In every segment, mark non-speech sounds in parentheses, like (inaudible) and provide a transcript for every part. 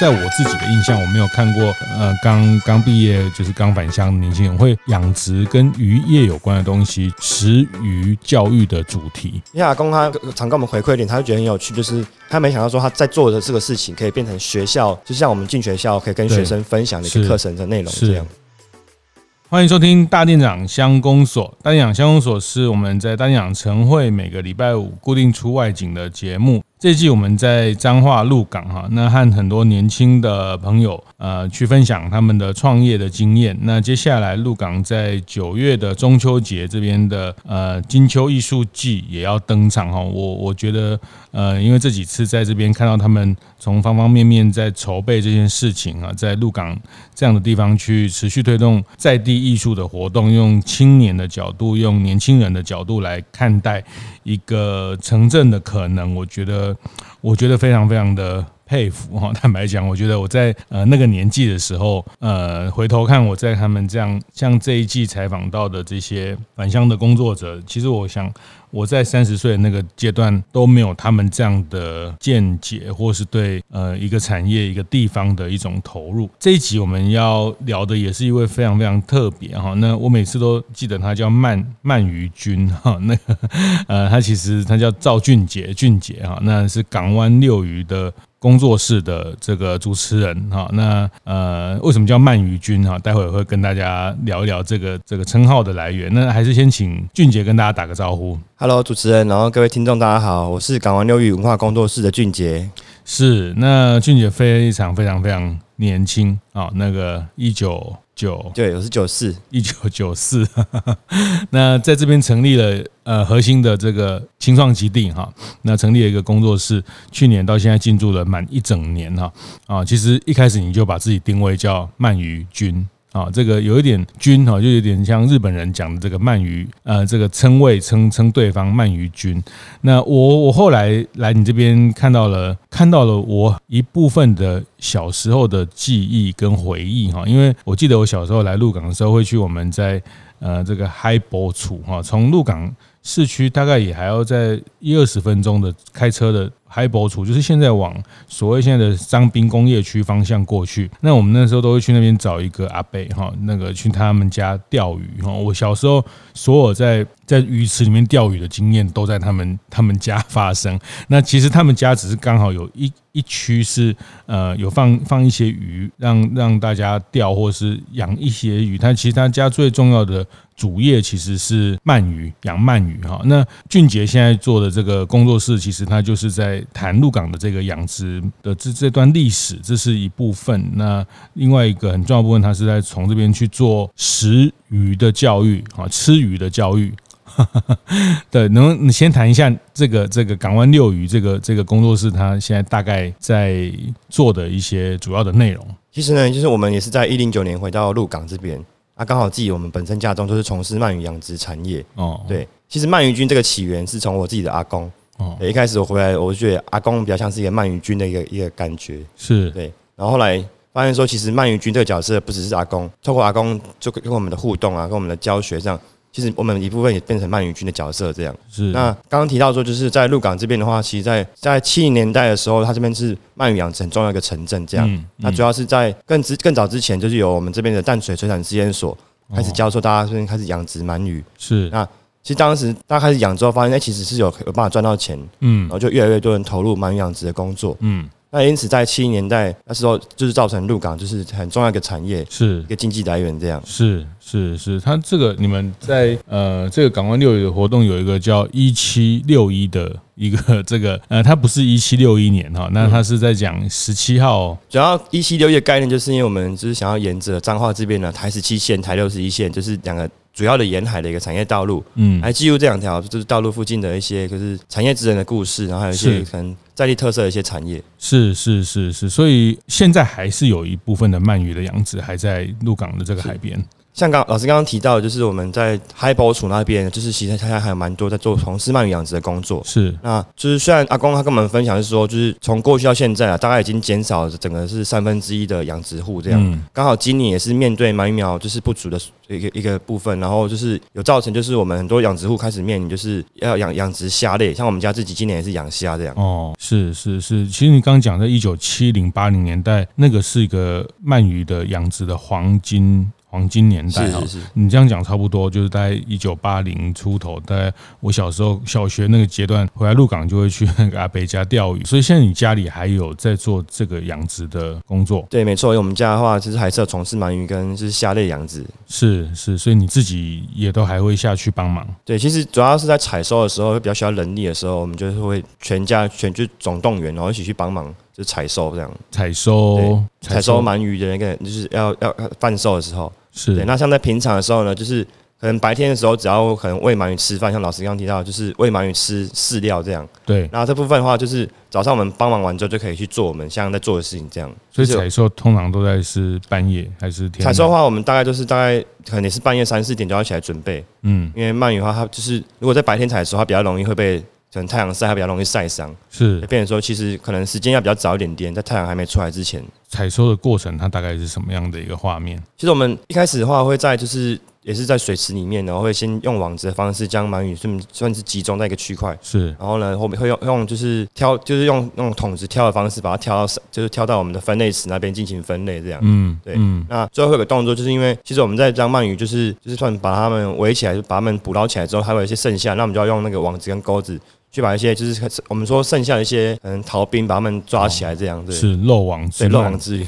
在我自己的印象，我没有看过，呃，刚刚毕业就是刚返乡的年轻人会养殖跟渔业有关的东西，食鱼教育的主题。因为阿公他常跟我们回馈一点，他就觉得很有趣，就是他没想到说他在做的这个事情可以变成学校，就像我们进学校可以跟学生分享的一个课程的内容这样。欢迎收听大店长乡公所，大店长乡公所是我们在大店长晨会每个礼拜五固定出外景的节目。这季我们在彰化鹿港哈，那和很多年轻的朋友呃去分享他们的创业的经验。那接下来鹿港在九月的中秋节这边的呃金秋艺术季也要登场哈。我我觉得呃，因为这几次在这边看到他们从方方面面在筹备这件事情啊，在鹿港这样的地方去持续推动在地艺术的活动，用青年的角度，用年轻人的角度来看待一个城镇的可能，我觉得。我觉得非常非常的佩服哈。(laughs) 坦白讲，我觉得我在呃那个年纪的时候，呃回头看我在他们这样像这一季采访到的这些返乡的工作者，其实我想。我在三十岁那个阶段都没有他们这样的见解，或是对呃一个产业、一个地方的一种投入。这一集我们要聊的也是一位非常非常特别哈。那我每次都记得他叫鳗鳗鱼君哈。那个呃，他其实他叫赵俊杰俊杰哈，那是港湾六鱼的。工作室的这个主持人哈，那呃，为什么叫鳗鱼君哈？待会儿会跟大家聊一聊这个这个称号的来源。那还是先请俊杰跟大家打个招呼。Hello，主持人，然后各位听众，大家好，我是港湾六域文化工作室的俊杰。是，那俊杰非常非常非常年轻啊，那个一九。九。对，我是九四。一九九四，(laughs) 那在这边成立了呃核心的这个青创基地哈，那成立了一个工作室，去年到现在进驻了满一整年哈。啊，其实一开始你就把自己定位叫鳗鱼君。啊，这个有一点君哈，就有点像日本人讲的这个鳗鱼，呃，这个称谓称称对方鳗鱼君。那我我后来来你这边看到了，看到了我一部分的小时候的记忆跟回忆哈，因为我记得我小时候来鹿港的时候，会去我们在呃这个海埔处哈，从鹿港市区大概也还要在一二十分钟的开车的。海博处就是现在往所谓现在的张滨工业区方向过去，那我们那时候都会去那边找一个阿伯哈，那个去他们家钓鱼哈。我小时候所有在在鱼池里面钓鱼的经验都在他们他们家发生。那其实他们家只是刚好有一一区是呃有放放一些鱼，让让大家钓或是养一些鱼。他其实他家最重要的。主业其实是鳗鱼，养鳗鱼哈。那俊杰现在做的这个工作室，其实他就是在谈鹿港的这个养殖的这这段历史，这是一部分。那另外一个很重要部分，他是在从这边去做食鱼的教育啊，吃鱼的教育。(laughs) 对，能你先谈一下这个这个港湾六鱼这个这个工作室，他现在大概在做的一些主要的内容。其实呢，就是我们也是在一零九年回到鹿港这边。啊刚好自己我们本身家中就是从事鳗鱼养殖产业哦。对，其实鳗鱼菌这个起源是从我自己的阿公哦。一开始我回来，我就觉得阿公比较像是一个鳗鱼君的一个一个感觉是对。然后后来发现说，其实鳗鱼君这个角色不只是阿公，透过阿公就跟我们的互动啊，跟我们的教学这样。其实我们一部分也变成鳗鱼君的角色，这样是。那刚刚提到说，就是在鹿港这边的话，其实在在七零年代的时候，它这边是鳗鱼养殖很重要一个城镇，这样。那主要是在更之更早之前，就是有我们这边的淡水水产试验所开始教授大家这边开始养殖鳗鱼。是。那其实当时大家开始养之后，发现哎，其实是有有办法赚到钱，嗯，然后就越来越多人投入鳗鱼养殖的工作，嗯。那因此，在七零年代那时候，就是造成鹿港就是很重要一个产业，是一个经济来源。这样是是是，它这个你们在呃这个港湾六鱼的活动有一个叫一七六一的一个 (laughs) 这个呃，它不是一七六一年哈，那它是在讲十七号。主要一七六一的概念，就是因为我们就是想要沿着彰化这边的台十七线、台六十一线，就是两个。主要的沿海的一个产业道路，嗯，来记录这两条就是道路附近的一些就是产业之人的故事，然后还有一些可能在地特色的一些产业。是是是是，所以现在还是有一部分的鳗鱼的养殖还在鹿港的这个海边。像刚老师刚刚提到，就是我们在海保处那边，就是其实他还有蛮多在做从事鳗鱼养殖的工作。是，那就是虽然阿公他跟我们分享是说，就是从过去到现在啊，大概已经减少了整个是三分之一的养殖户这样。嗯。刚好今年也是面对鳗鱼苗就是不足的一个一个部分，然后就是有造成就是我们很多养殖户开始面临就是要养养殖虾类，像我们家自己今年也是养虾这样。哦，是是是，其实你刚刚讲的，一九七零八零年代那个是一个鳗鱼的养殖的黄金。黄金年代哈，你这样讲差不多，就是在一九八零出头，大概我小时候小学那个阶段，回来鹿港就会去那 (laughs) 个阿北家钓鱼，所以现在你家里还有在做这个养殖的工作？对，没错，因为我们家的话，其实还是要从事鳗鱼跟就是虾类养殖。是是，所以你自己也都还会下去帮忙？对，其实主要是在采收的时候会比较需要人力的时候，我们就是会全家全就总动员，然后一起去帮忙。就采收这样，采收采收鳗鱼的那个，就是要要贩售的时候，是对。那像在平常的时候呢，就是可能白天的时候，只要可能喂鳗鱼吃饭，像老师刚刚提到，就是喂鳗鱼吃饲料这样。对。那这部分的话，就是早上我们帮忙完之后，就可以去做我们现在在做的事情这样。所以采收通常都在是半夜还是天？采收的话，我们大概就是大概可能也是半夜三四点就要起来准备。嗯。因为鳗鱼的话，它就是如果在白天采收，它比较容易会被。可能太阳晒还比较容易晒伤，是。变成说，其实可能时间要比较早一点点，在太阳还没出来之前。采收的过程，它大概是什么样的一个画面？其实我们一开始的话，会在就是也是在水池里面，然后会先用网子的方式将鳗鱼算算是集中在一个区块，是。然后呢，后面会用用就是挑，就是用那种桶子挑的方式，把它挑到就是挑到我们的分类池那边进行分类，这样。嗯，对。嗯。那最后会有个动作，就是因为其实我们在将鳗鱼就是就是算把它们围起来，就把它们捕捞起来之后，还有一些剩下，那我们就要用那个网子跟钩子。去把一些就是我们说剩下的一些嗯逃兵把他们抓起来这样子，是漏网之对漏网之鱼。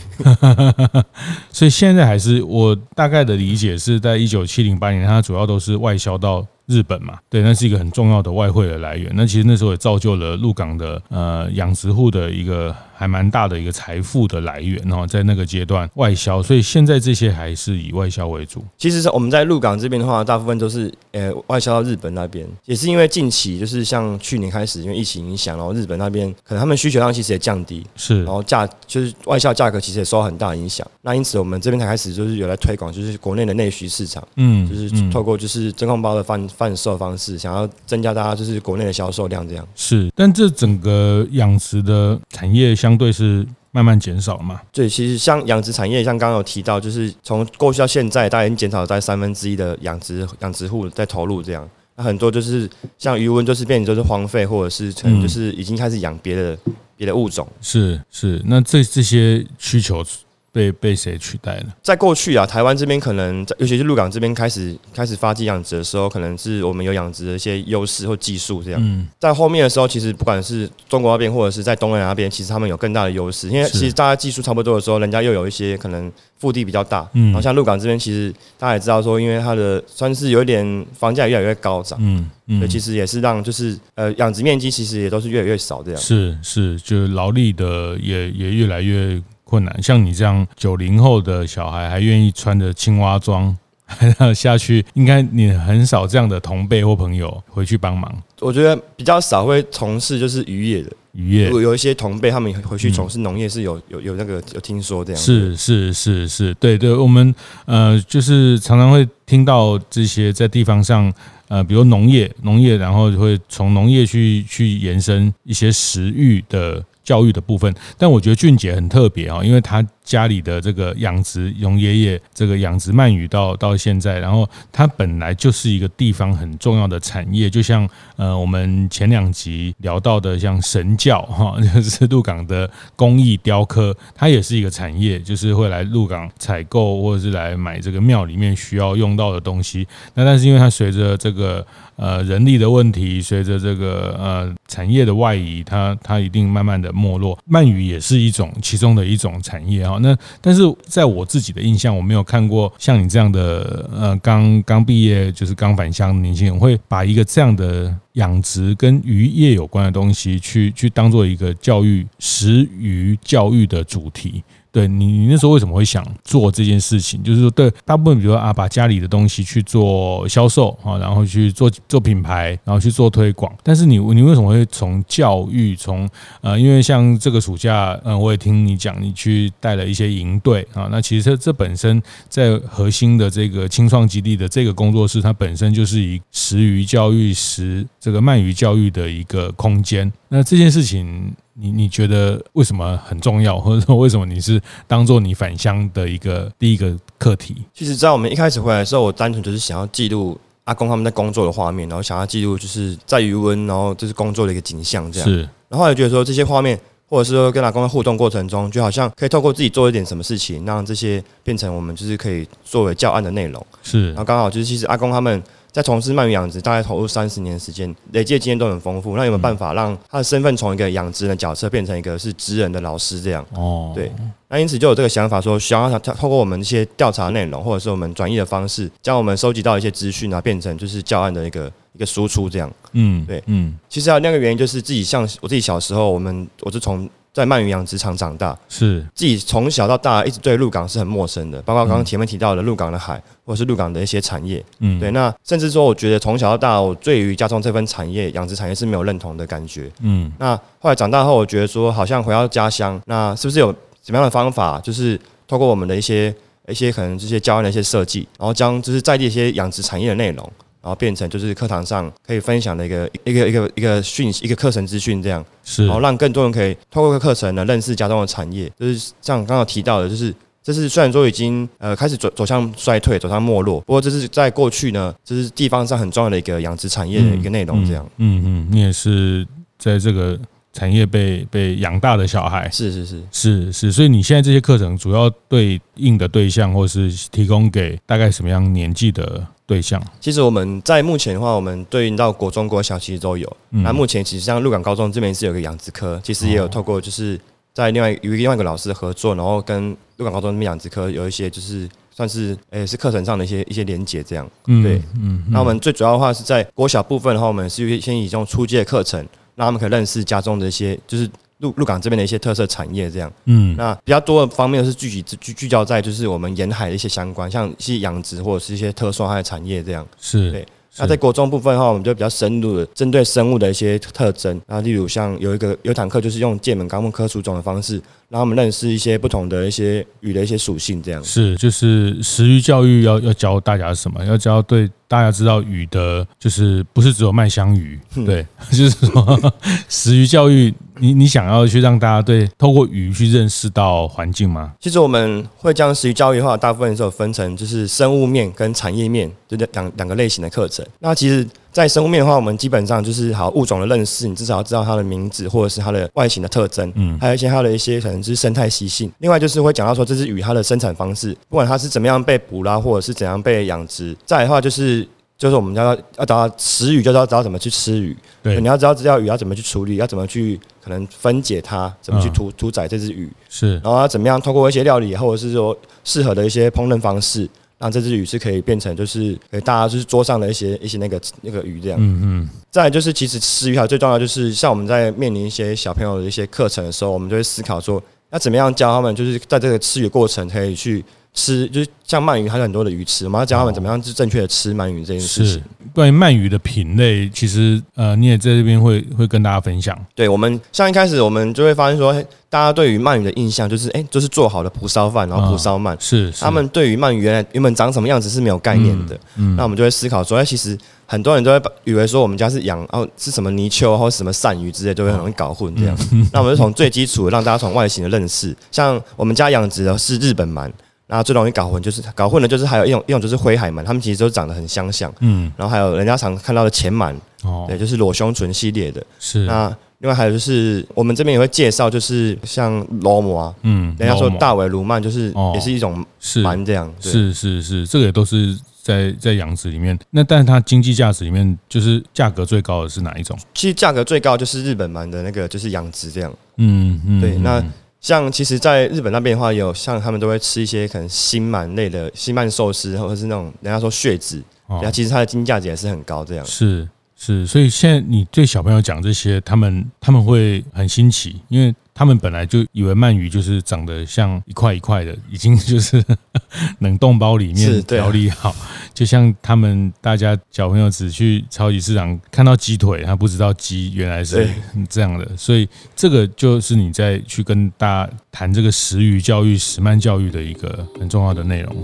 (laughs) 所以现在还是我大概的理解是在一九七零八年，它主要都是外销到日本嘛，对，那是一个很重要的外汇的来源。那其实那时候也造就了鹿港的呃养殖户的一个。还蛮大的一个财富的来源哦，在那个阶段外销，所以现在这些还是以外销为主。其实是我们在鹿港这边的话，大部分都是呃外销到日本那边，也是因为近期就是像去年开始，因为疫情影响，然后日本那边可能他们需求量其实也降低，是，然后价就是外销价格其实也受到很大的影响。那因此我们这边才开始就是有来推广，就是国内的内需市场，嗯，就是透过就是真空包的贩贩售方式，想要增加大家就是国内的销售量这样。是，但这整个养殖的产业相对是慢慢减少嘛？对，其实像养殖产业，像刚刚有提到，就是从过去到现在，大概已经减少了在三分之一的养殖养殖户在投入这样。那很多就是像余温，就是变成就是荒废，或者是可能就是已经开始养别的别的物种。是是，那这这些需求。被被谁取代了？在过去啊，台湾这边可能，尤其是鹿港这边开始开始发迹养殖的时候，可能是我们有养殖的一些优势或技术这样。嗯，在后面的时候，其实不管是中国那边或者是在东南亚那边，其实他们有更大的优势，因为其实大家技术差不多的时候，人家又有一些可能腹地比较大。嗯，然后像鹿港这边，其实大家也知道说，因为它的算是有一点房价越来越高涨。嗯嗯，所以其实也是让就是呃养殖面积其实也都是越来越少这样。是是，就劳力的也也越来越。困难，像你这样九零后的小孩还愿意穿着青蛙装还 (laughs) 要下去，应该你很少这样的同辈或朋友回去帮忙。我觉得比较少会从事就是渔业的渔业，如果有一些同辈他们回去从事农业是有有有那个有听说这样。是是是是，对对，我们呃就是常常会听到这些在地方上呃，比如农业农业，然后会从农业去去延伸一些食育的。教育的部分，但我觉得俊杰很特别啊，因为他。家里的这个养殖，从爷爷这个养殖鳗鱼到到现在，然后它本来就是一个地方很重要的产业，就像呃我们前两集聊到的，像神教哈，就是鹿港的工艺雕刻，它也是一个产业，就是会来鹿港采购或者是来买这个庙里面需要用到的东西。那但是因为它随着这个呃人力的问题，随着这个呃产业的外移，它它一定慢慢的没落。鳗鱼也是一种其中的一种产业啊。那但是在我自己的印象，我没有看过像你这样的呃，刚刚毕业就是刚返乡的年轻人，会把一个这样的养殖跟渔业有关的东西去去当做一个教育食鱼教育的主题。对你，你那时候为什么会想做这件事情？就是说，对大部分，比如说啊，把家里的东西去做销售啊，然后去做做品牌，然后去做推广。但是你你为什么会从教育，从呃，因为像这个暑假，嗯，我也听你讲，你去带了一些营队啊。那其实这本身在核心的这个青创基地的这个工作室，它本身就是以食鱼教育、食这个鳗鱼教育的一个空间。那这件事情。你你觉得为什么很重要，或者说为什么你是当做你返乡的一个第一个课题？其实，在我们一开始回来的时候，我单纯就是想要记录阿公他们在工作的画面，然后想要记录就是在余温，然后就是工作的一个景象这样。是。然后后来觉得说这些画面，或者是说跟阿公的互动过程中，就好像可以透过自己做一点什么事情，让这些变成我们就是可以作为教案的内容。是。然后刚好就是其实阿公他们。在从事鳗鱼养殖，大概投入三十年时间，累积的经验都很丰富。那有没有办法让他的身份从一个养殖的角色变成一个是职人的老师这样？哦，对。那因此就有这个想法，说想要透过我们一些调查内容，或者是我们转译的方式，将我们收集到一些资讯啊，变成就是教案的一个一个输出这样。嗯，对，嗯。其实还有另一个原因，就是自己像我自己小时候，我们我是从。在鳗鱼养殖场长大，是自己从小到大一直对鹿港是很陌生的，包括刚刚前面提到的鹿港的海，或者是鹿港的一些产业，嗯，对。那甚至说，我觉得从小到大，我对于家中这份产业养殖产业是没有认同的感觉，嗯。那后来长大后，我觉得说，好像回到家乡，那是不是有什么样的方法，就是透过我们的一些一些可能这些教案的一些设计，然后将就是在地一些养殖产业的内容。然后变成就是课堂上可以分享的一个一个一个一个讯息，一个课程资讯这样，是，然后让更多人可以透过课程呢认识家中的产业，就是像刚刚提到的，就是这是虽然说已经呃开始走走向衰退，走向没落，不过这是在过去呢，这是地方上很重要的一个养殖产业的一个内容这样。嗯嗯，嗯，你也是在这个产业被被养大的小孩，是是是。是是，所以你现在这些课程主要对应的对象，或是提供给大概什么样年纪的？对象，其实我们在目前的话，我们对应到国中、国小其实都有。那、嗯、目前其实像鹿港高中这边是有个养殖科，其实也有透过就是在另外与另外一个老师合作，然后跟鹿港高中这边养殖科有一些就是算是诶、欸、是课程上的一些一些连结这样。嗯、对，嗯。那我们最主要的话是在国小部分的话，我们是先以这种初阶的课程，让他们可以认识家中的一些就是。鹿鹿港这边的一些特色产业，这样，嗯，那比较多的方面是聚集聚聚焦在就是我们沿海的一些相关，像一些养殖或者是一些特殊化的产业这样，是对。那在国中部分的话，我们就比较深入的针对生物的一些特征，那例如像有一个有一堂课就是用界门纲目科属种的方式，让他们认识一些不同的一些鱼的一些属性，这样。是，就是食鱼教育要要教大家什么？要教对。大家知道鱼的，就是不是只有麦香鱼，对，(laughs) 就是说食鱼教育，你你想要去让大家对透过鱼去认识到环境吗？其实我们会将食鱼教育的话，大部分时候分成就是生物面跟产业面，就两两个类型的课程。那其实，在生物面的话，我们基本上就是好物种的认识，你至少要知道它的名字或者是它的外形的特征，嗯，还有一些它的一些可能就是生态习性。另外就是会讲到说这只鱼它的生产方式，不管它是怎么样被捕捞，或者是怎样被养殖。再来的话就是。就是我们要要找到食鱼，就要知道怎么去吃鱼。对，你要知道这条鱼要怎么去处理，要怎么去可能分解它，怎么去屠屠宰这只鱼。是，然后要怎么样通过一些料理，或者是说适合的一些烹饪方式，让这只鱼是可以变成就是给大家就是桌上的一些一些那个那个鱼这样。嗯嗯。再来就是其实吃鱼还最重要就是像我们在面临一些小朋友的一些课程的时候，我们就会思考说要怎么样教他们，就是在这个吃鱼过程可以去。吃就是像鳗鱼，还有很多的鱼吃，我们要教他们怎么样是正确的吃鳗鱼这件事情。关于鳗鱼的品类，其实呃，你也在这边会会跟大家分享。对我们像一开始我们就会发现说，大家对于鳗鱼的印象就是，哎、欸，就是做好的蒲烧饭，然后蒲烧鳗。是，他们对于鳗鱼原来原本长什么样子是没有概念的。嗯，那我们就会思考说，哎，其实很多人都会以为说我们家是养哦是什么泥鳅或者什么鳝鱼之类，就会很容易搞混这样。那我们就从最基础的让大家从外形的认识，像我们家养殖的是日本鳗。那最容易搞混就是搞混的，就是还有一种一种就是灰海鳗，他们其实都长得很相像。嗯，然后还有人家常看到的浅鳗，哦，对，就是裸胸唇系列的。是。那另外还有就是我们这边也会介绍，就是像罗摩啊，嗯，人家说大尾鲈鳗就是也是一种鳗这样。是是是，这个也都是在在养殖里面。那但是它经济价值里面，就是价格最高的是哪一种？其实价格最高就是日本鳗的那个，就是养殖这样。嗯嗯，对，那。像其实，在日本那边的话，有像他们都会吃一些可能新鳗类的新鳗寿司，或者是那种人家说血脂，然后其实它的经济价值也是很高。这样是是，所以现在你对小朋友讲这些，他们他们会很新奇，因为他们本来就以为鳗鱼就是长得像一块一块的，已经就是 (laughs) 冷冻包里面调理好，就像他们大家小朋友只去超级市场看到鸡腿，他不知道鸡原来是这样的，所以这个就是你在去跟大家谈这个食鱼教育、食鳗教育的一个很重要的内容。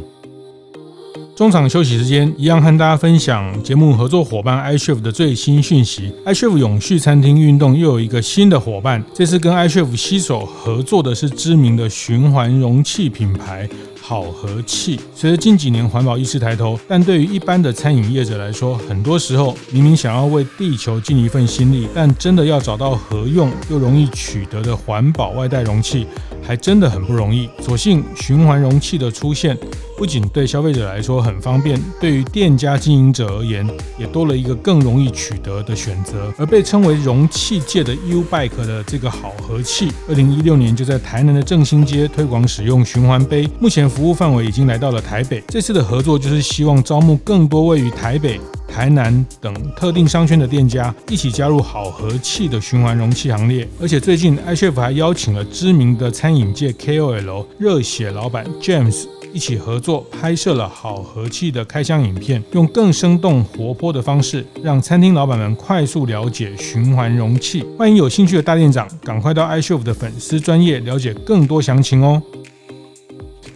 中场休息时间，一样和大家分享节目合作伙伴 iChef 的最新讯息。iChef 永续餐厅运动又有一个新的伙伴，这次跟 iChef 携手合作的是知名的循环容器品牌。好和气。随着近几年环保意识抬头，但对于一般的餐饮业者来说，很多时候明明想要为地球尽一份心力，但真的要找到合用又容易取得的环保外带容器，还真的很不容易。所幸循环容器的出现，不仅对消费者来说很方便，对于店家经营者而言，也多了一个更容易取得的选择。而被称为容器界的 U-Bike 的这个好和气，二零一六年就在台南的正兴街推广使用循环杯，目前。服务范围已经来到了台北。这次的合作就是希望招募更多位于台北、台南等特定商圈的店家，一起加入好和气的循环容器行列。而且最近，iChef 还邀请了知名的餐饮界 KOL 热血老板 James 一起合作，拍摄了好和气的开箱影片，用更生动活泼的方式，让餐厅老板们快速了解循环容器。欢迎有兴趣的大店长，赶快到 iChef 的粉丝专页了解更多详情哦。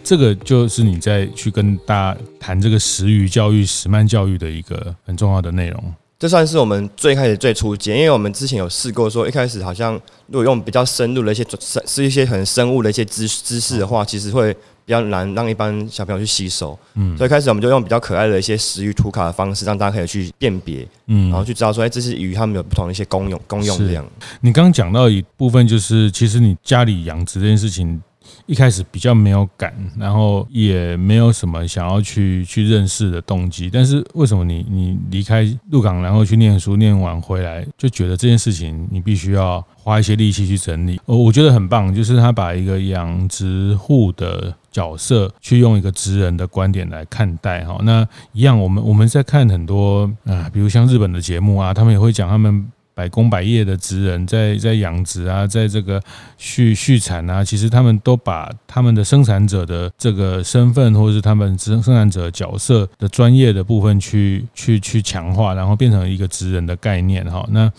这个就是你在去跟大家谈这个食鱼教育、食鳗教育的一个很重要的内容。这算是我们最开始最初阶，因为我们之前有试过说，一开始好像如果用比较深入的一些生是一些很生物的一些知知识的话，其实会比较难让一般小朋友去吸收。嗯，所以开始我们就用比较可爱的一些食鱼图卡的方式，让大家可以去辨别，嗯，然后去知道说，哎，这些鱼它们有不同的一些功用功用这样。你刚刚讲到一部分，就是其实你家里养殖这件事情。一开始比较没有感，然后也没有什么想要去去认识的动机。但是为什么你你离开鹿港，然后去念书，念完回来就觉得这件事情你必须要花一些力气去整理？我我觉得很棒，就是他把一个养殖户的角色去用一个职人的观点来看待。哈，那一样，我们我们在看很多啊，比如像日本的节目啊，他们也会讲他们。百工百业的职人在在养殖啊，在这个畜畜产啊，其实他们都把他们的生产者的这个身份，或者是他们生生产者角色的专业的部分去去去强化，然后变成一个职人的概念哈。那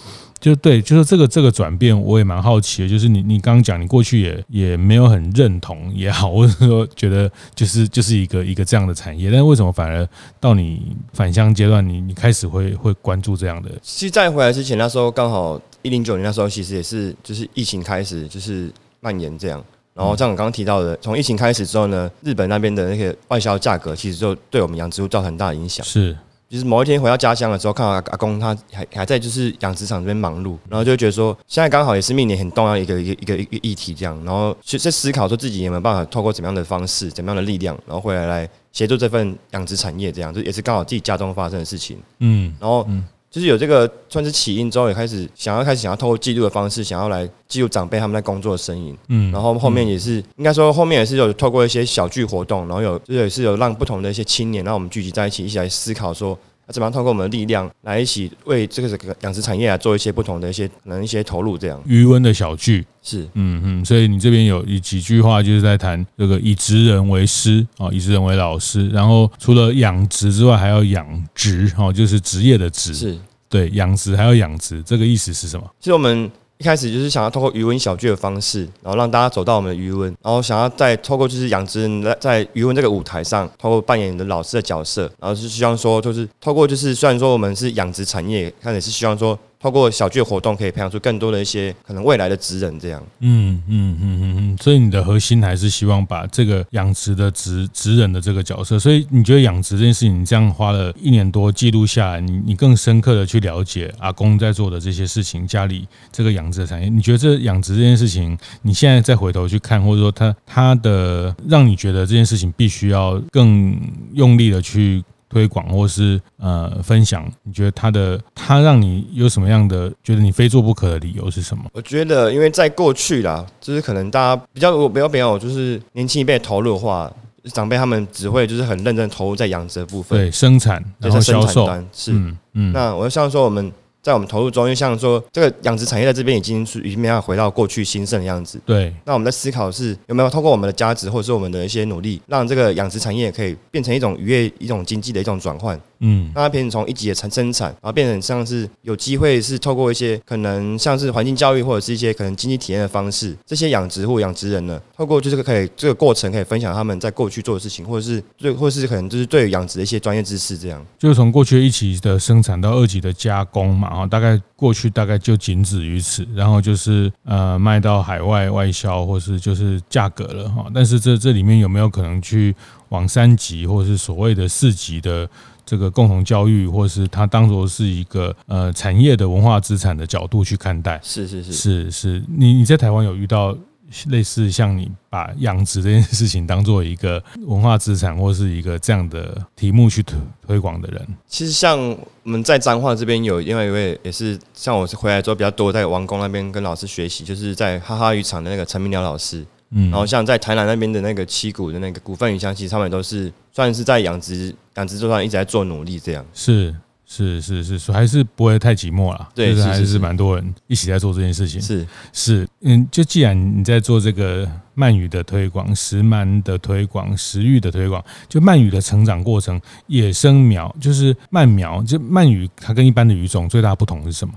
就对，就是这个这个转变，我也蛮好奇的。就是你你刚刚讲，你过去也也没有很认同也好，或者说觉得就是就是一个一个这样的产业，但是为什么反而到你返乡阶段，你你开始会会关注这样的？其实在回来之前，那时候刚好一零九年那时候，其实也是就是疫情开始就是蔓延这样。然后像我刚刚提到的，从疫情开始之后呢，日本那边的那些外销价格，其实就对我们养殖户造成很大的影响。是。就是某一天回到家乡的时候，看到阿公他还还在就是养殖场这边忙碌，然后就觉得说，现在刚好也是命年很重要一个一个一个一个议题这样，然后去在思考说自己有没有办法透过怎么样的方式、怎么样的力量，然后回来来协助这份养殖产业这样，就也是刚好自己家中发生的事情。嗯，然后嗯。就是有这个算是起因之后，也开始想要开始想要透过记录的方式，想要来记录长辈他们在工作的身影。嗯，然后后面也是应该说后面也是有透过一些小聚活动，然后有就是也是有让不同的一些青年，让我们聚集在一起，一起来思考说。那怎么样通过我们的力量来一起为这个这个养殖产业啊做一些不同的一些可能一些投入？这样余温的小聚是嗯嗯，所以你这边有一几句话就是在谈这个以职人为师啊，以职人为老师，然后除了养殖之外，还要养殖哦，就是职业的职是对养殖还要养殖，这个意思是什么？其实我们。一开始就是想要透过渔文小聚的方式，然后让大家走到我们的渔文，然后想要再透过就是养殖人在在渔文这个舞台上，透过扮演你的老师的角色，然后是希望说，就是透过就是虽然说我们是养殖产业，但也是希望说。透过小聚活动，可以培养出更多的一些可能未来的职人，这样。嗯嗯嗯嗯嗯。所以你的核心还是希望把这个养殖的职职人的这个角色。所以你觉得养殖这件事情，你这样花了一年多记录下来，你你更深刻的去了解阿公在做的这些事情，家里这个养殖的产业。你觉得这养殖这件事情，你现在再回头去看，或者说他他的让你觉得这件事情必须要更用力的去。推广或是呃分享，你觉得他的他让你有什么样的觉得你非做不可的理由是什么？我觉得，因为在过去啦，就是可能大家比较比较比较就是年轻一辈投入的话，长辈他们只会就是很认真投入在养殖的部分，对生产然后销售是嗯嗯。那我就像说我们在我们投入中，就像说这个养殖产业在这边已经是已经没有回到过去兴盛的样子。对。那我们在思考是有没有通过我们的价值或者是我们的一些努力，让这个养殖产业可以变成一种渔业一种经济的一种转换。嗯。让它变成从一级的产生产，然后变成像是有机会是透过一些可能像是环境教育或者是一些可能经济体验的方式，这些养殖户养殖人呢，透过就是可以这个过程可以分享他们在过去做的事情，或者是对，或者是可能就是对养殖的一些专业知识，这样。就是从过去一级的生产到二级的加工嘛，啊，大概。过去大概就仅止于此，然后就是呃卖到海外外销，或是就是价格了哈。但是这这里面有没有可能去往三级，或是所谓的四级的这个共同教育，或是它当做是一个呃产业的文化资产的角度去看待？是是是是是，你你在台湾有遇到？类似像你把养殖这件事情当做一个 (laughs) 文化资产，或是一个这样的题目去推推广的人，其实像我们在彰化这边有另外一位，也是像我是回来之后比较多在王宫那边跟老师学习，就是在哈哈渔场的那个陈明鸟老师，嗯，然后像在台南那边的那个七股的那个股份鱼乡，其实他们都是算是在养殖养殖这上一直在做努力，这样是。是是是，所以，还是不会太寂寞了。对，就是还是蛮多人一起在做这件事情。是是，嗯，就既然你在做这个鳗鱼的推广、食鳗的推广、食育的推广，就鳗鱼的成长过程，野生苗就是鳗苗，就鳗鱼它跟一般的鱼种最大不同是什么？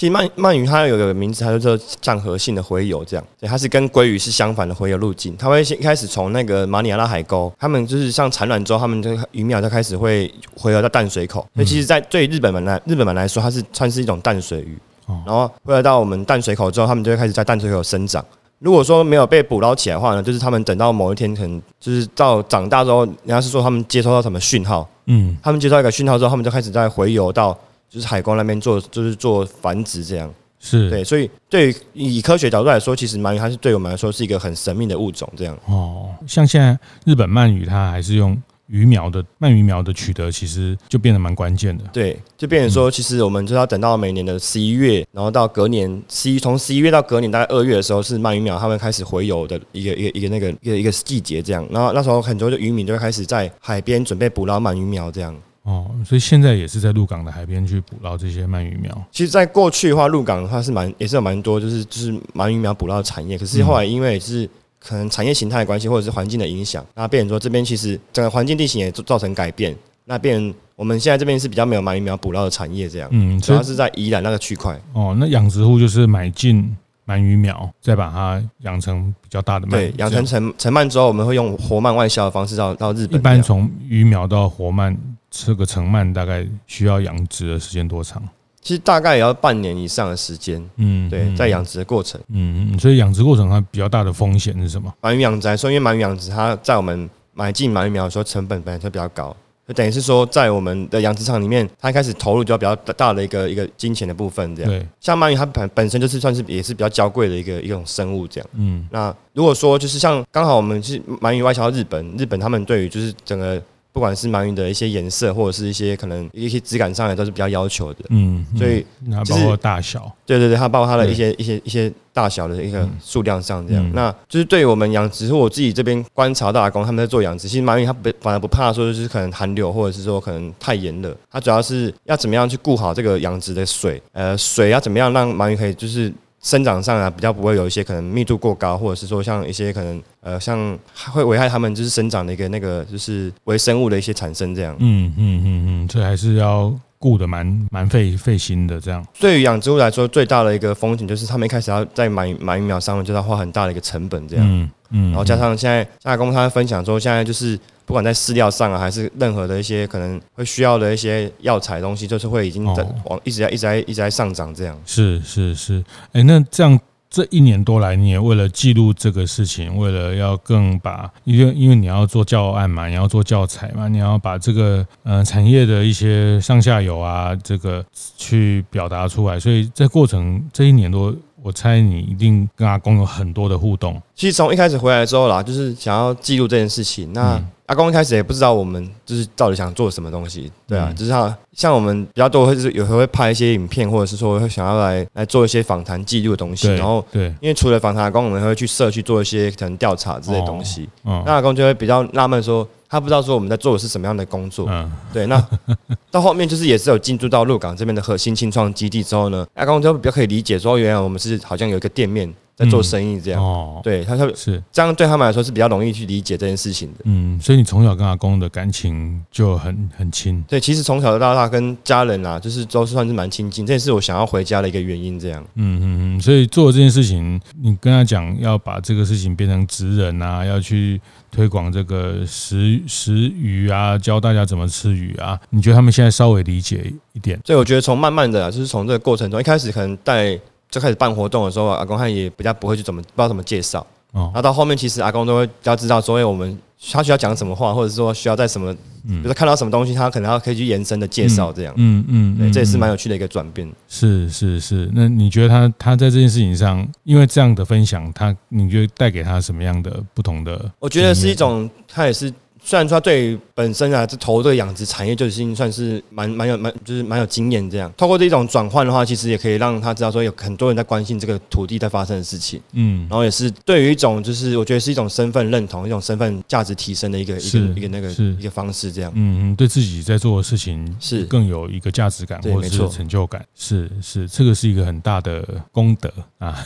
其实鳗鳗鱼它有个名字，它叫做帐合性的洄游，这样，对，它是跟鲑鱼是相反的洄游路径。它会先一开始从那个马里亚纳海沟，他们就是像产卵之后，他们这个鱼苗就开始会洄游到淡水口。所以其实，在对日本人来日本人来说，它是算是一种淡水鱼。然后洄游到我们淡水口之后，他们就会开始在淡水口生长。如果说没有被捕捞起来的话呢，就是他们等到某一天，可能就是到长大之后，人家是说他们接收到什么讯号，嗯，他们接收到一个讯号之后，他们就开始在洄游到就是海沟那边做，就是做繁殖这样。是对，所以对于以科学角度来说，其实鳗鱼它是对我们来说是一个很神秘的物种。这样哦，像现在日本鳗鱼，它还是用鱼苗的鳗鱼苗的取得，其实就变得蛮关键的。对，就变成说，其实我们就要等到每年的十一月，然后到隔年十一，从十一月到隔年大概二月的时候，是鳗鱼苗它们开始洄游的一个一个一个那个一个一个季节。这样，然后那时候很多的渔民就会开始在海边准备捕捞鳗鱼苗。这样。哦，所以现在也是在鹿港的海边去捕捞这些鳗鱼苗。其实，在过去的话，鹿港的话是蛮也是有蛮多，就是就是鳗鱼苗捕捞的产业。可是后来因为是可能产业形态的关系，或者是环境的影响，那变成说这边其实整个环境地形也造成改变。那变我们现在这边是比较没有鳗鱼苗捕捞的产业，这样。嗯，主要是在宜兰那个区块。哦，那养殖户就是买进鳗鱼苗，再把它养成比较大的鳗。对，养成成成鳗之后，我们会用活鳗外销的方式到到日本。一般从鱼苗到活鳗。这个成鳗大概需要养殖的时间多长？其实大概也要半年以上的时间。嗯，对，在养殖的过程。嗯嗯，所以养殖过程它比较大的风险是什么？鳗鱼养殖来说，因为鳗鱼养殖它在我们买进鳗鱼苗的时候，成本本来就比较高，就等于是说在我们的养殖场里面，它一开始投入就要比较大的一个一个金钱的部分。这样，对，像鳗鱼它本本身就是算是也是比较娇贵的一个一种生物。这样，嗯，那如果说就是像刚好我们是鳗鱼外销到日本，日本他们对于就是整个。不管是鳗鱼的一些颜色，或者是一些可能一些质感上来都是比较要求的。嗯，所以包括大小，对对对，它包括它的一些一些一些大小的一个数量上这样。那就是对于我们养殖，是我自己这边观察到阿公他们在做养殖，其实鳗鱼它不反而不怕说就是可能寒流，或者是说可能太炎热，它主要是要怎么样去顾好这个养殖的水，呃，水要怎么样让鳗鱼可以就是。生长上啊，比较不会有一些可能密度过高，或者是说像一些可能呃，像会危害它们就是生长的一个那个就是微生物的一些产生这样。嗯嗯嗯嗯，这还是要顾的蛮蛮费费心的这样。对于养殖户来说，最大的一个风险就是他们一开始要在鳗鳗鱼苗上面就要花很大的一个成本这样。嗯嗯，然后加上现在夏公他分享说，现在就是。不管在饲料上啊，还是任何的一些可能会需要的一些药材东西，就是会已经在往一直在一直在一直在上涨这样。是是是，哎，那这样这一年多来，你也为了记录这个事情，为了要更把，因为因为你要做教案嘛，你要做教材嘛，你要把这个呃产业的一些上下游啊，这个去表达出来，所以在过程这一年多。我猜你一定跟阿公有很多的互动。其实从一开始回来之后啦，就是想要记录这件事情。那阿公一开始也不知道我们就是到底想做什么东西，对啊，就是像像我们比较多会是有时候会拍一些影片，或者是说会想要来来做一些访谈记录的东西。然后对，因为除了访谈，阿公我们会去社区做一些可能调查之类的东西。那阿公就会比较纳闷说，他不知道说我们在做的是什么样的工作。嗯，对。那 (laughs) 到后面就是也是有进驻到鹿港这边的核心清创基地之后呢，阿公就比较可以理解说，原来我们是好像有一个店面。在做生意这样，嗯哦、对他他是这样，对他们来说是比较容易去理解这件事情的。嗯，所以你从小跟阿公的感情就很很亲。对，其实从小到大跟家人啊，就是都算是蛮亲近，这也是我想要回家的一个原因。这样，嗯嗯嗯，所以做这件事情，你跟他讲要把这个事情变成职人啊，要去推广这个食食鱼啊，教大家怎么吃鱼啊，你觉得他们现在稍微理解一点？所以我觉得从慢慢的、啊，就是从这个过程中，一开始可能带。就开始办活动的时候，阿公他也比较不会去怎么不知道怎么介绍，哦，然后到后面其实阿公都会比较知道，所以我们他需要讲什么话，或者是说需要在什么，嗯，比如说看到什么东西，他可能要可以去延伸的介绍这样，嗯嗯，对，这也是蛮有趣的一个转变。是是是，那你觉得他他在这件事情上，因为这样的分享，他你觉得带给他什么样的不同的？我觉得是一种，他也是。虽然说他对本身啊，这投这个养殖产业就已经算是蛮蛮有蛮就是蛮有经验这样。透过这种转换的话，其实也可以让他知道说有很多人在关心这个土地在发生的事情。嗯，然后也是对于一种就是我觉得是一种身份认同、一种身份价值提升的一个一个一个那个一个方式这样。嗯嗯，对自己在做的事情是更有一个价值感或者是成就感。是是，这个是一个很大的功德啊。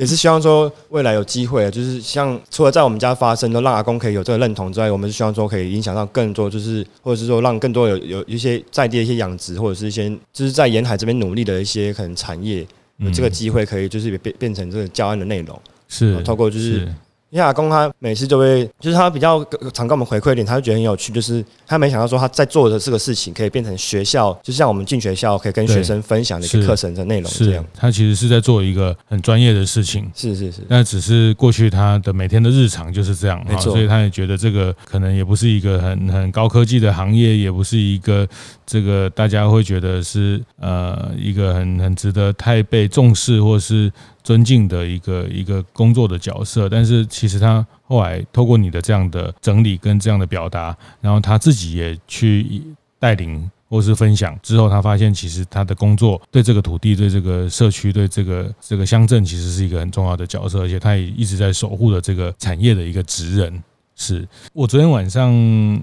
也是希望说未来有机会，就是像除了在我们家发生，都让阿公可以有这个认同之外，我们是希望说可以影响到更多，就是或者是说让更多有有一些在地的一些养殖，或者是一些就是在沿海这边努力的一些可能产业，有这个机会可以就是变变成这个教案的内容，是透过就是。因为阿公他每次就会，就是他比较常跟我们回馈一点，他就觉得很有趣，就是他没想到说他在做的这个事情可以变成学校，就像我们进学校可以跟学生分享的一个课程的内容这样。他其实是在做一个很专业的事情，是是是。那只是过去他的每天的日常就是这样，没错。所以他也觉得这个可能也不是一个很很高科技的行业，也不是一个这个大家会觉得是呃一个很很值得太被重视或是。尊敬的一个一个工作的角色，但是其实他后来透过你的这样的整理跟这样的表达，然后他自己也去带领或是分享之后，他发现其实他的工作对这个土地、对这个社区、对这个这个乡镇，其实是一个很重要的角色，而且他也一直在守护着这个产业的一个职人。是我昨天晚上，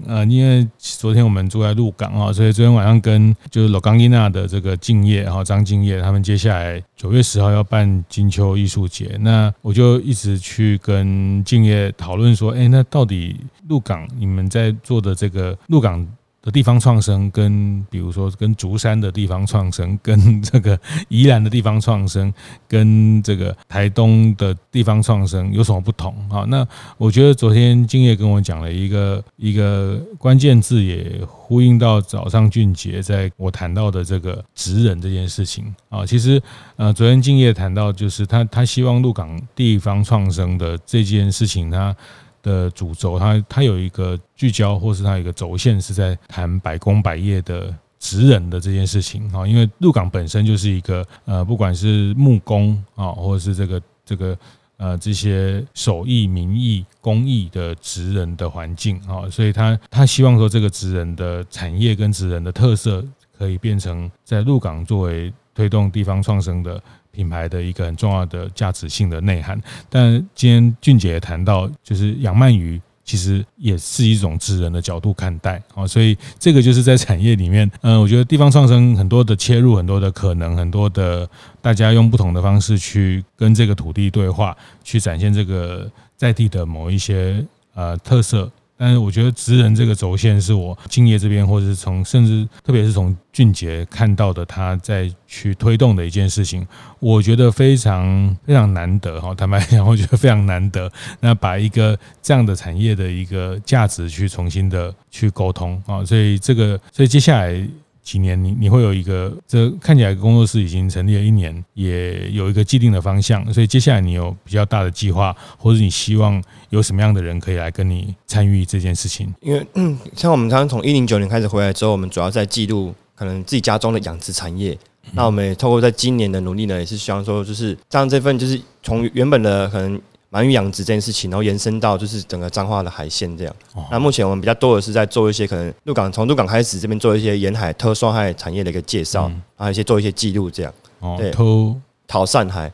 呃，因为昨天我们住在鹿港啊，所以昨天晚上跟就是鹿港囡仔的这个敬业哈张敬业，他们接下来九月十号要办金秋艺术节，那我就一直去跟敬业讨论说，哎，那到底鹿港你们在做的这个鹿港。的地方创生跟比如说跟竹山的地方创生，跟这个宜兰的地方创生，跟这个台东的地方创生有什么不同啊？那我觉得昨天敬业跟我讲了一个一个关键字，也呼应到早上俊杰在我谈到的这个职人这件事情啊。其实呃，昨天敬业谈到就是他他希望鹿港地方创生的这件事情，他。的主轴，它它有一个聚焦，或是它有一个轴线，是在谈百工百业的职人的这件事情啊。因为鹿港本身就是一个呃，不管是木工啊，或者是这个这个呃这些手艺、民艺、工艺的职人的环境啊，所以他他希望说，这个职人的产业跟职人的特色，可以变成在鹿港作为推动地方创生的。品牌的一个很重要的价值性的内涵，但今天俊杰也谈到，就是养鳗鱼其实也是一种职人的角度看待啊，所以这个就是在产业里面，嗯，我觉得地方创生很多的切入，很多的可能，很多的大家用不同的方式去跟这个土地对话，去展现这个在地的某一些呃特色。但是我觉得职人这个轴线是我敬业这边，或者是从甚至特别是从俊杰看到的他在去推动的一件事情，我觉得非常非常难得哈。坦白讲，我觉得非常难得。那把一个这样的产业的一个价值去重新的去沟通啊，所以这个，所以接下来。几年你你会有一个，这看起来工作室已经成立了一年，也有一个既定的方向，所以接下来你有比较大的计划，或者你希望有什么样的人可以来跟你参与这件事情？因为嗯，(clears throat) 像我们刚刚从一零九年开始回来之后，我们主要在记录可能自己家中的养殖产业。那我们也透过在今年的努力呢，也是希望说，就是让这份就是从原本的可能。鳗鱼养殖这件事情，然后延伸到就是整个彰化的海鲜这样。那目前我们比较多的是在做一些可能鹿港从鹿港开始这边做一些沿海特殊海产业的一个介绍，还有一些做一些记录这样。对，偷讨善海，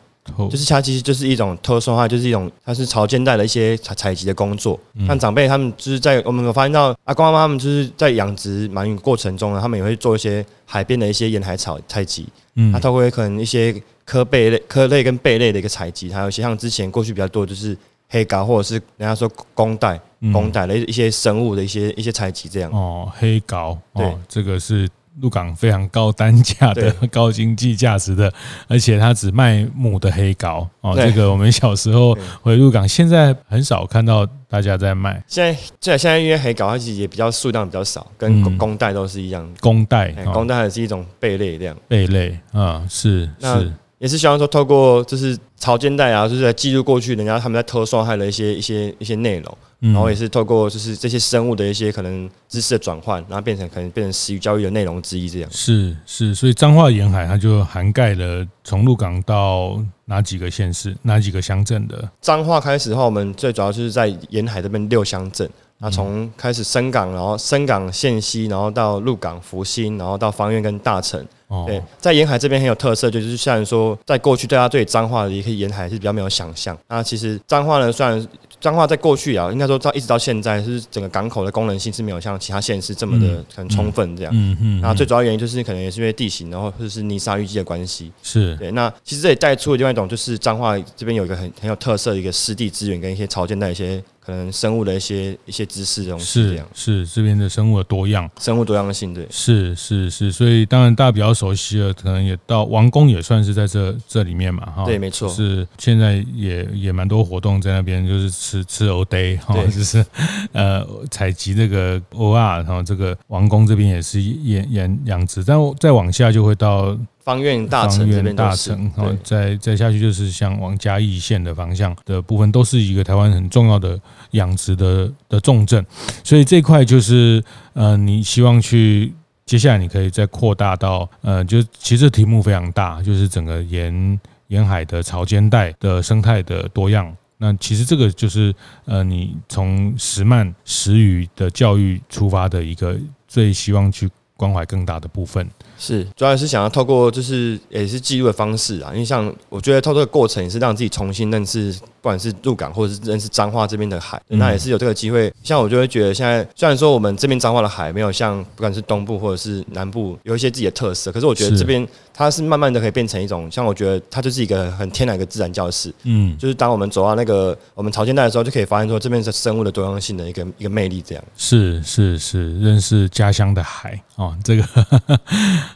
就是它其实就是一种特殊化，就是一种它是潮间带的一些采采集的工作。像长辈他们就是在我们有发现到阿公阿妈他们就是在养殖鳗鱼过程中呢，他们也会做一些海边的一些沿海草采集。嗯，他透过可能一些科贝类、科类跟贝类的一个采集，还有一些像之前过去比较多就是黑膏或者是人家说公带、公带的一些生物的一些一些采集这样。哦，黑膏，对，这个是。鹿港非常高单价的、(laughs) 高经济价值的，而且它只卖母的黑膏哦。这个我们小时候 (laughs) 回鹿港，现在很少看到大家在卖。现在现在因为黑膏它其实也比较数量比较少，跟公带都是一样。公带，公带也是一种贝类这样。贝类啊，是是。也是希望说，透过就是潮间带啊，就是在记录过去人家他们在偷受害的一些一些一些内容，然后也是透过就是这些生物的一些可能知识的转换，然后变成可能变成食鱼教育的内容之一这样。是是，所以彰化沿海它就涵盖了从鹿港到哪几个县市、哪几个乡镇的。彰化开始的话，我们最主要就是在沿海这边六乡镇。那从开始深港，然后深港线西，然后到鹿港、福兴，然后到方院跟大城。对，在沿海这边很有特色，就是像说，在过去大家对彰化的一个沿海是比较没有想象。那其实彰化呢，虽然彰化在过去啊，应该说到一直到现在，是整个港口的功能性是没有像其他县市这么的很充分这样。嗯嗯。那最主要原因就是可能也是因为地形，然后或者是泥沙淤积的关系。是对。那其实这里带出的另外一种，就是彰化这边有一个很很有特色的一个湿地资源跟一些潮间带一些。可能生物的一些一些知识这种是是这边的生物的多样，生物多样性对，是是是，所以当然大家比较熟悉了，可能也到王宫也算是在这这里面嘛哈，对，没错，是现在也也蛮多活动在那边，就是吃吃欧 day 哈，就是呃采集这个 O R，，然后这个王宫这边也是养养养殖，但再往下就会到。芳苑大城这边大城，然后再再下去就是像往嘉义县的方向的部分，都是一个台湾很重要的养殖的的重镇，所以这块就是呃，你希望去接下来你可以再扩大到呃，就其实题目非常大，就是整个沿沿海的潮间带的生态的多样。那其实这个就是呃，你从石曼石鱼的教育出发的一个最希望去关怀更大的部分。是，主要是想要透过就是也是记录的方式啊，因为像我觉得透过这个过程也是让自己重新认识，不管是鹿港或者是认识彰化这边的海，那也是有这个机会。像我就会觉得现在虽然说我们这边彰化的海没有像不管是东部或者是南部有一些自己的特色，可是我觉得这边它是慢慢的可以变成一种，像我觉得它就是一个很天然的自然教室。嗯，就是当我们走到那个我们潮间带的时候，就可以发现说这边是生物的多样性的一个一个魅力。这样是是是，认识家乡的海哦，这个。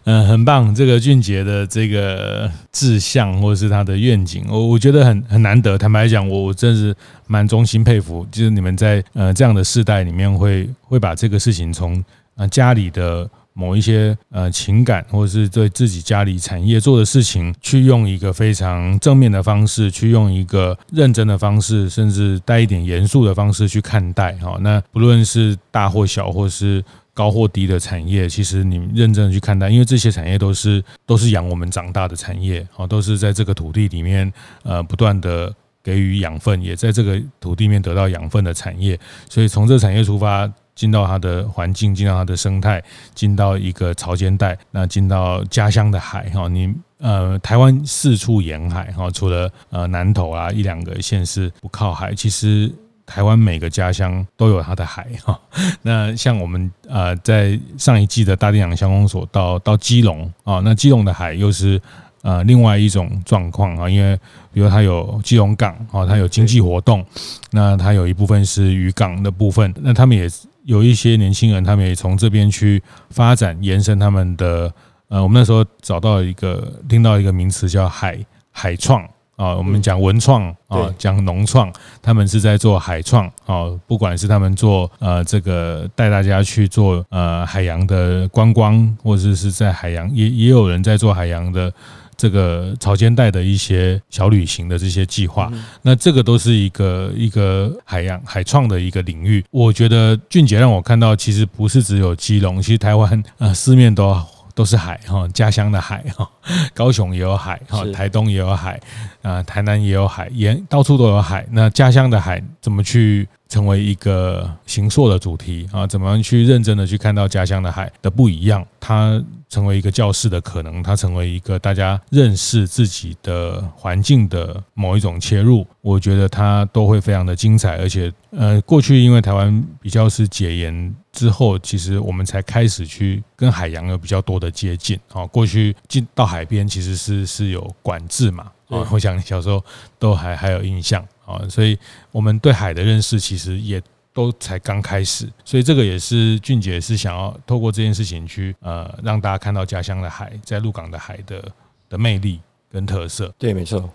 嗯，(laughs) 很棒。这个俊杰的这个志向或者是他的愿景，我我觉得很很难得。坦白讲，我我真是蛮衷心佩服，就是你们在呃这样的世代里面会，会会把这个事情从呃家里的某一些呃情感，或者是对自己家里产业做的事情，去用一个非常正面的方式，去用一个认真的方式，甚至带一点严肃的方式去看待。哈，那不论是大或小，或是。高或低的产业，其实你认真的去看待，因为这些产业都是都是养我们长大的产业，啊，都是在这个土地里面，呃，不断的给予养分，也在这个土地面得到养分的产业。所以从这产业出发，进到它的环境，进到它的生态，进到一个潮间带，那进到家乡的海，哈，你呃，台湾四处沿海，哈，除了呃南投啊一两个县市不靠海，其实。台湾每个家乡都有它的海哈，(laughs) 那像我们呃在上一季的大店长乡公所到到基隆啊，那基隆的海又是呃另外一种状况啊，因为比如它有基隆港啊，它有经济活动，那它有一部分是渔港的部分，那他们也有一些年轻人，他们也从这边去发展延伸他们的呃，我们那时候找到一个听到一个名词叫海海创。啊，我们讲文创啊，讲农创，他们是在做海创啊，不管是他们做呃这个带大家去做呃海洋的观光，或者是在海洋也也有人在做海洋的这个潮间带的一些小旅行的这些计划，那这个都是一个一个海洋海创的一个领域。我觉得俊杰让我看到，其实不是只有基隆，其实台湾呃四面都。都是海哈，家乡的海哈，(laughs) 高雄也有海哈，台东也有海啊，台南也有海，沿到处都有海。那家乡的海怎么去成为一个形塑的主题啊，怎么样去认真的去看到家乡的海的不一样，它成为一个教室的可能，它成为一个大家认识自己的环境的某一种切入，我觉得它都会非常的精彩，而且呃，过去因为台湾比较是解严之后，其实我们才开始去跟海洋有比较多的接近啊，过去进到海边其实是是有管制嘛。啊，我想你小时候都还还有印象啊，所以我们对海的认识其实也都才刚开始，所以这个也是俊杰是想要透过这件事情去呃让大家看到家乡的海在鹿港的海的的魅力跟特色。对，没错，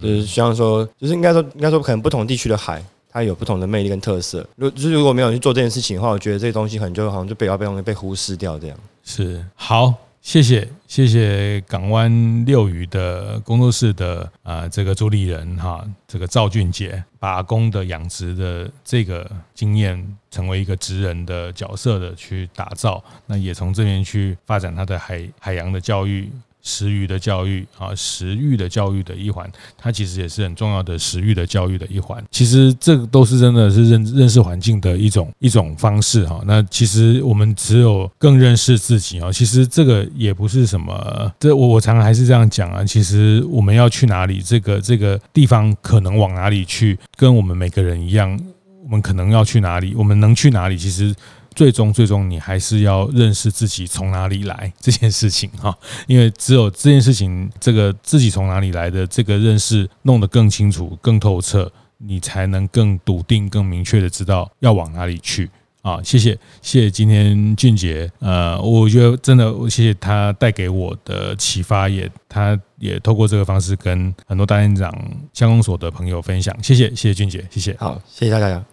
就是希望说，就是应该说应该说可能不同地区的海它有不同的魅力跟特色。如就是如果没有去做这件事情的话，我觉得这些东西可能就好像就被要被被被忽视掉这样。是好。谢谢谢谢港湾六鱼的工作室的啊、这个主理人哈，这个赵俊杰，把公的养殖的这个经验成为一个职人的角色的去打造，那也从这边去发展他的海海洋的教育。食鱼的教育啊，食欲的教育的一环，它其实也是很重要的食欲的教育的一环。其实这个都是真的是认认识环境的一种一种方式哈。那其实我们只有更认识自己啊。其实这个也不是什么，这我我常常还是这样讲啊。其实我们要去哪里，这个这个地方可能往哪里去，跟我们每个人一样，我们可能要去哪里，我们能去哪里，其实。最终，最终，你还是要认识自己从哪里来这件事情哈，(laughs) 因为只有这件事情，这个自己从哪里来的这个认识弄得更清楚、更透彻，你才能更笃定、更明确的知道要往哪里去啊！谢谢，谢谢今天俊杰，呃，我觉得真的，谢谢他带给我的启发，也他也透过这个方式跟很多大院长乡公所的朋友分享，谢谢，谢谢俊杰，谢谢，好，谢谢大家。